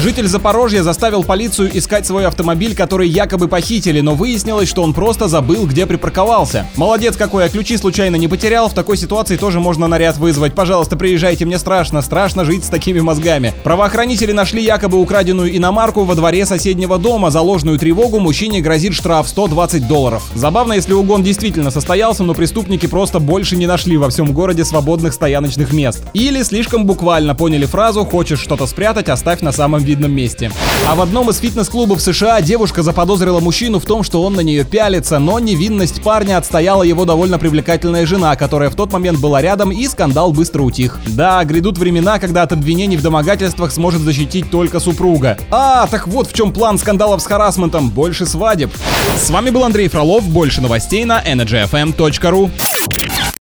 Житель Запорожья заставил полицию искать свой автомобиль, который якобы похитили, но выяснилось, что он просто забыл, где припарковался. Молодец какой, а ключи случайно не потерял, в такой ситуации тоже можно наряд вызвать. Пожалуйста, приезжайте, мне страшно, страшно жить с такими мозгами. Правоохранители нашли якобы украденную иномарку во дворе соседнего дома. За ложную тревогу мужчине грозит штраф 120 долларов. Забавно, если угон действительно состоялся, но преступники просто больше не нашли во всем городе свободных стояночных мест. Или слишком буквально поняли фразу «хочешь что-то спрятать, оставь на самом видном месте». А в одном из фитнес-клубов США девушка заподозрила мужчину в том, что он на нее пялится, но невинность парня отстояла его довольно привлекательная жена, которая в тот момент была рядом, и скандал быстро утих. Да, грядут времена, когда от обвинений в домогательствах сможет защитить только супруга. А, так вот в чем план скандалов с харасментом. Больше свадеб. С вами был Андрей Фролов. Больше новостей на energyfm.ru.